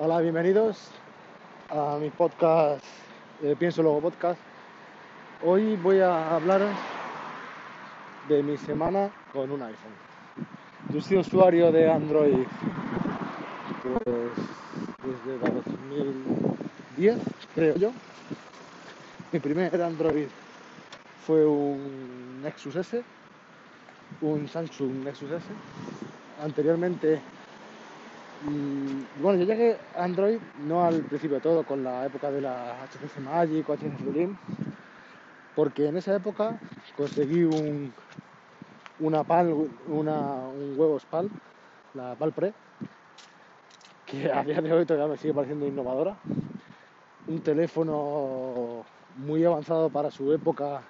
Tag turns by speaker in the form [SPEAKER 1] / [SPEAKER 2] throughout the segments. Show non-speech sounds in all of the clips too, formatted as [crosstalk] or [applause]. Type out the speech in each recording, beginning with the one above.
[SPEAKER 1] Hola, bienvenidos a mi podcast, eh, Pienso Luego Podcast. Hoy voy a hablaros de mi semana con un iPhone. Yo soy usuario de Android pues, desde 2010, creo yo. Mi primer Android fue un Nexus S, un Samsung Nexus S. Anteriormente Mm, bueno, yo llegué a Android no al principio de todo, con la época de la HTC Magic o HTC porque en esa época conseguí un, una PAL, una, un huevos PAL, la PAL Pre, que [laughs] a día de hoy todavía me sigue pareciendo innovadora. Un teléfono muy avanzado para su época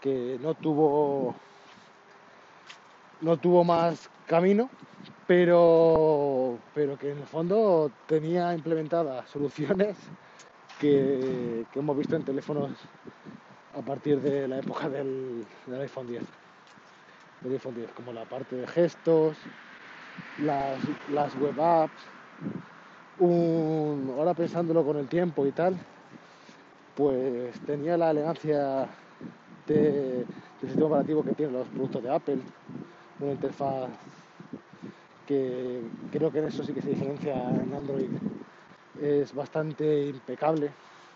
[SPEAKER 1] que no tuvo no tuvo más camino pero, pero que en el fondo tenía implementadas soluciones que, hemos visto en teléfonos a partir de la época del, iPhone 10. Del iPhone 10, como la parte de gestos, las, web apps, ahora pensándolo con el tiempo y tal, pues tenía la elegancia del sistema operativo que tienen los productos de Apple, una interfaz que creo que en eso sí que se diferencia en Android. Es bastante impecable,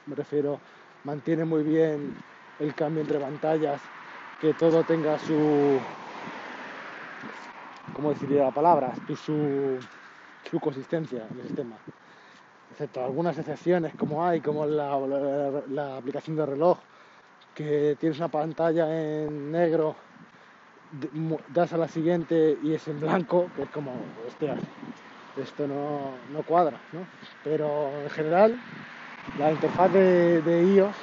[SPEAKER 1] me refiero, mantiene muy bien el cambio entre pantallas, que todo tenga su, ¿cómo deciría la palabra? Su, su consistencia en el sistema. Excepto algunas excepciones como hay, como la, la aplicación de reloj, que tienes una pantalla en negro das a la siguiente y es en blanco, que es como, hostia, esto no, cuadra, ¿no? Pero en general, la interfaz de, iOS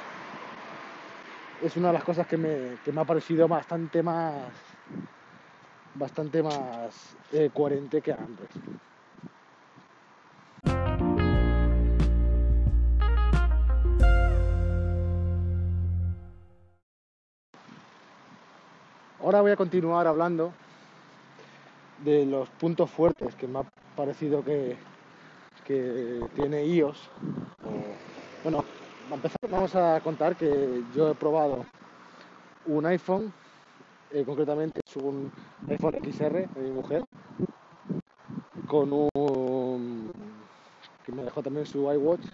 [SPEAKER 1] es una de las cosas que me, ha parecido bastante más bastante más eh, coherente que Android. Ahora voy a continuar hablando de los puntos fuertes que me ha parecido que, tiene iOS. bueno, a empezar vamos a contar que yo he probado un iPhone, eh, concretamente es un iPhone XR de mi mujer, con un que me dejó también su iWatch,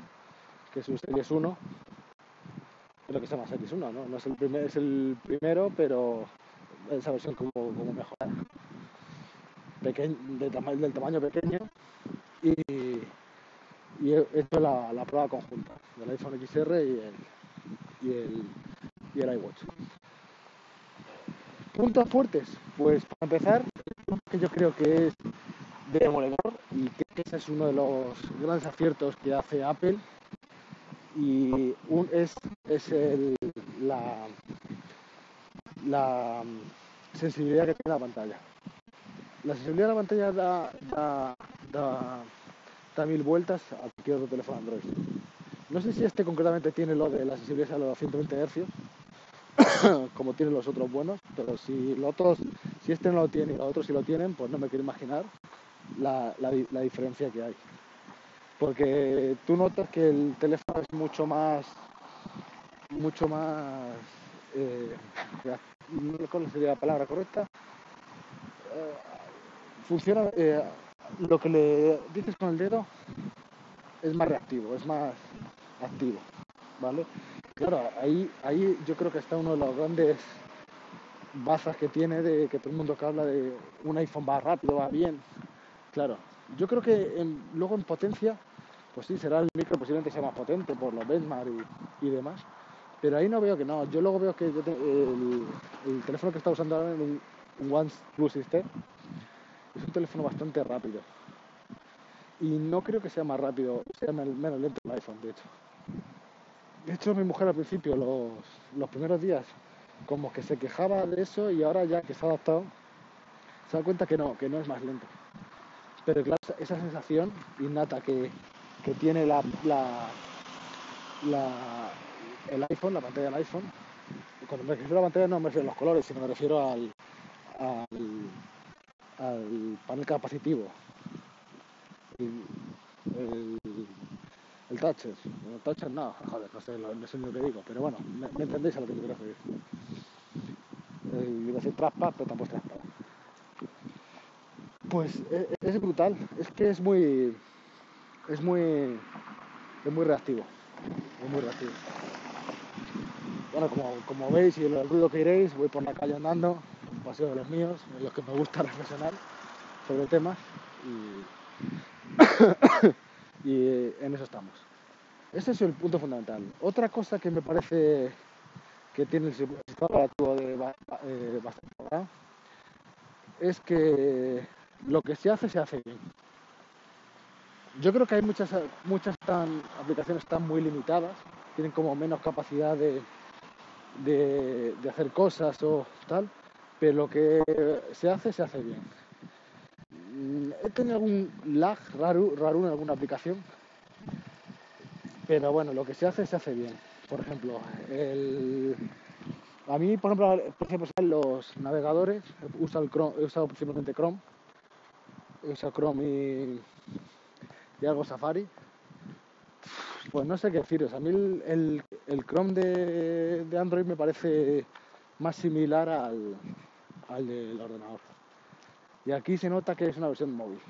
[SPEAKER 1] que es un Series 1, creo que se llama Series 1, ¿no? no es el primer, es el primero, pero esa versión como, como mejorada. del tamaño pequeño y, y he hecho la, la, prueba conjunta del iPhone XR y el, y el, y el iWatch. Puntos fuertes, pues para empezar, que yo creo que es demoledor y que ese es uno de los grandes aciertos que hace Apple y un, es, es el, la, la mm, sensibilidad que tiene la pantalla. La sensibilidad de la pantalla da, mil vueltas a cualquier otro teléfono Android. No sé si este concretamente tiene lo de la sensibilidad a los 120 Hz, [coughs] como tienen los otros buenos, pero si los otros, si este no lo tiene y los otros sí lo tienen, pues no me quiero imaginar la, la diferencia que hay. Porque tú notas que el teléfono es mucho más, mucho más eh, ¿cuál sería la palabra correcta? Eh, funciona, eh, lo que le dices con el dedo es más reactivo, es más activo, ¿vale? Claro, ahí, ahí yo creo que está uno de los grandes bazas que tiene de que todo el mundo que habla de un iPhone va rápido, va bien. Claro, yo creo que luego en potencia, pues sí, será el micro posiblemente sea más potente por los benchmark y demás, pero ahí no veo que no. Yo luego veo que el, teléfono que está usando ahora es un, OnePlus System. Es un teléfono bastante rápido. Y no creo que sea más rápido, sea menos lento el iPhone, de hecho. De hecho, mi mujer al principio, los, primeros días, como que se quejaba de eso y ahora ya que se ha adaptado, se da cuenta que no, que no es más lento. Pero claro, esa sensación innata que, que tiene la, la, el iPhone, la pantalla del iPhone. Cuando me refiero a la pantalla no me refiero a los colores, sino me refiero al, al, panel capacitivo. el, el Thatcher. El Thatcher no, joder, no sé, lo, no sé lo que digo, pero bueno, me, entendéis a lo que quiero referir. Eh, iba a decir traspas, pero tampoco es. Pues e- e- es, brutal, es que es muy, es muy, es muy reactivo, es muy reactivo. Bueno, como, como veis y el ruido que iréis, voy por la calle andando, un paseo de los míos, en los que me gusta [laughs] reflexionar sobre temas y, [coughs] y en eso estamos. Ese es el punto fundamental. Otra cosa que me parece que tiene el sistema operativo de eh, bastante mejorado es que lo que se hace se hace bien. Yo creo que hay muchas, muchas tan- aplicaciones están muy limitadas, tienen como menos capacidad de, de- hacer cosas o tal, pero lo que se hace se hace bien. Mm, He tenido algún lag raro, raro en alguna aplicación, pero bueno, lo que se hace se hace bien. Por ejemplo, el- a mí, por ejemplo, por ejemplo, los navegadores, usado, el Chrome- he usado principalmente Chrome, he usado Chrome y, y algo Safari. Pues no sé qué deciros, a mí el, el- Chrome de, de Android me parece más similar al, al del ordenador. Y aquí se nota que es una versión móvil.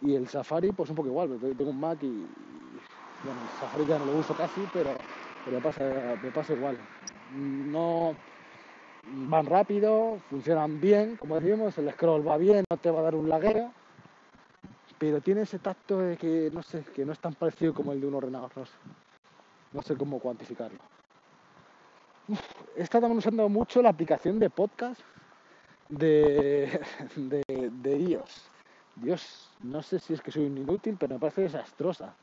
[SPEAKER 1] Y el Safari, pues un poco igual, tengo un Mac y, y, bueno, el Safari ya no lo uso casi, pero, pero me, pasa, me pasa igual. No van rápido, funcionan bien, como decimos, el scroll va bien, no te va a dar un lagueo, pero tiene ese tacto de que no sé, que no es tan parecido como el de un ordenador, no sé, no sé cómo cuantificarlo. Uf, también usando mucho la aplicación de podcast de, [laughs] de, de iOS. Dios, no sé si es que soy un inútil, pero me parece desastrosa.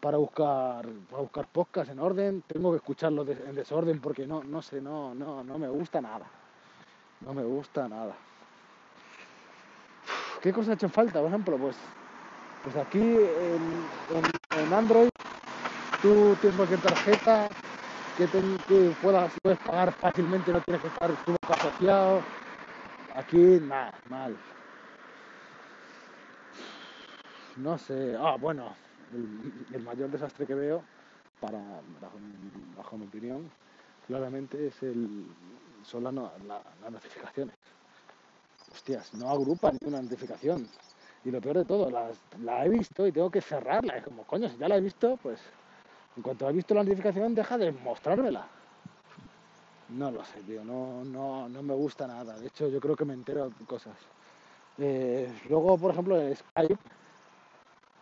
[SPEAKER 1] Para buscar, para buscar podcast en orden, tengo que escucharlo de- en desorden porque no, no sé, no, no, no me gusta nada. No me gusta nada. ¿Qué cosa ha hecho falta? Por ejemplo, pues, pues aquí en, Android tú tienes cualquier tarjeta que, te- puedas, puedes pagar fácilmente, no tienes que estar tu asociado. Aquí nada, mal. No sé. Ah, bueno, el, mayor desastre que veo, para, bajo, mi- opinión, claramente es el, son la la- las notificaciones. No agrupa ninguna notificación. Y lo peor de todo, las, la he visto y tengo que cerrarla. Es como, coño, si ya la he visto, pues en cuanto he visto la notificación, deja de mostrármela. No lo sé, tío, no, no, no me gusta nada. De hecho, yo creo que me entero de cosas. Eh, luego, por ejemplo, Skype,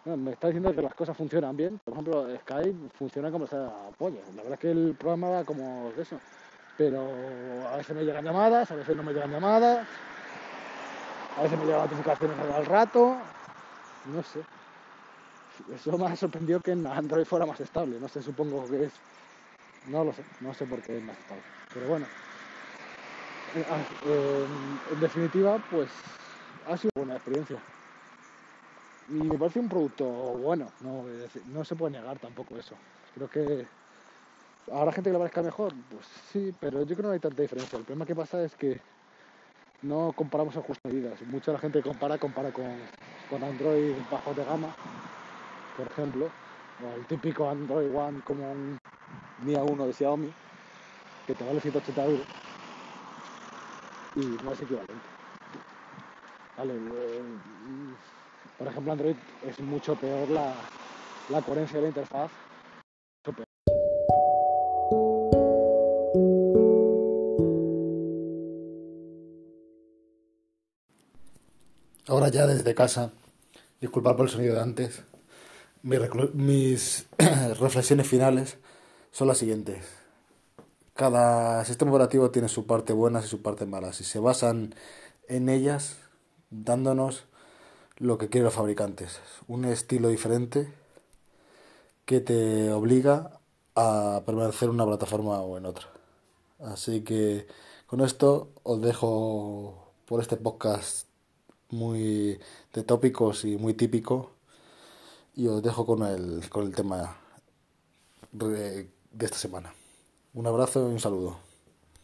[SPEAKER 1] me está diciendo que las cosas funcionan bien. Por ejemplo, Skype funciona como sea pollo. La verdad es que el programa va como de eso. Pero a veces me llegan llamadas, a veces no me llegan llamadas, a veces me llegan notificaciones al rato. No sé. Eso me ha sorprendido que en Android fuera más estable. No sé, supongo que es. No lo sé, no sé por qué es más estable. Pero bueno. Eh, ah, eh, en definitiva, pues ha sido una buena experiencia. Y me parece un producto bueno, no, se puede negar tampoco eso. Creo que habrá gente que lo parezca mejor, pues sí, pero yo creo que no hay tanta diferencia. El problema que pasa es que no comparamos a justas medidas. Mucha la gente compara, compara con, con Android bajo de gama, por ejemplo, o el típico Android One como un Mi A1 de Xiaomi, que te vale 180 euros y no es equivalente. Vale, eh, por ejemplo, Android es mucho peor la, la coherencia de la interfaz.
[SPEAKER 2] Ya desde casa, disculpad por el sonido de antes, mis, mis [clears throat] reflexiones finales son las siguientes. Cada sistema operativo tiene su parte buenas y su parte malas y se basan en ellas dándonos lo que quieren los fabricantes, un estilo diferente que te obliga a permanecer en una plataforma o en otra. Así que con esto os dejo por este podcast muy de tópicos y muy típico y os dejo con el, con el tema de, esta semana. Un abrazo y un saludo.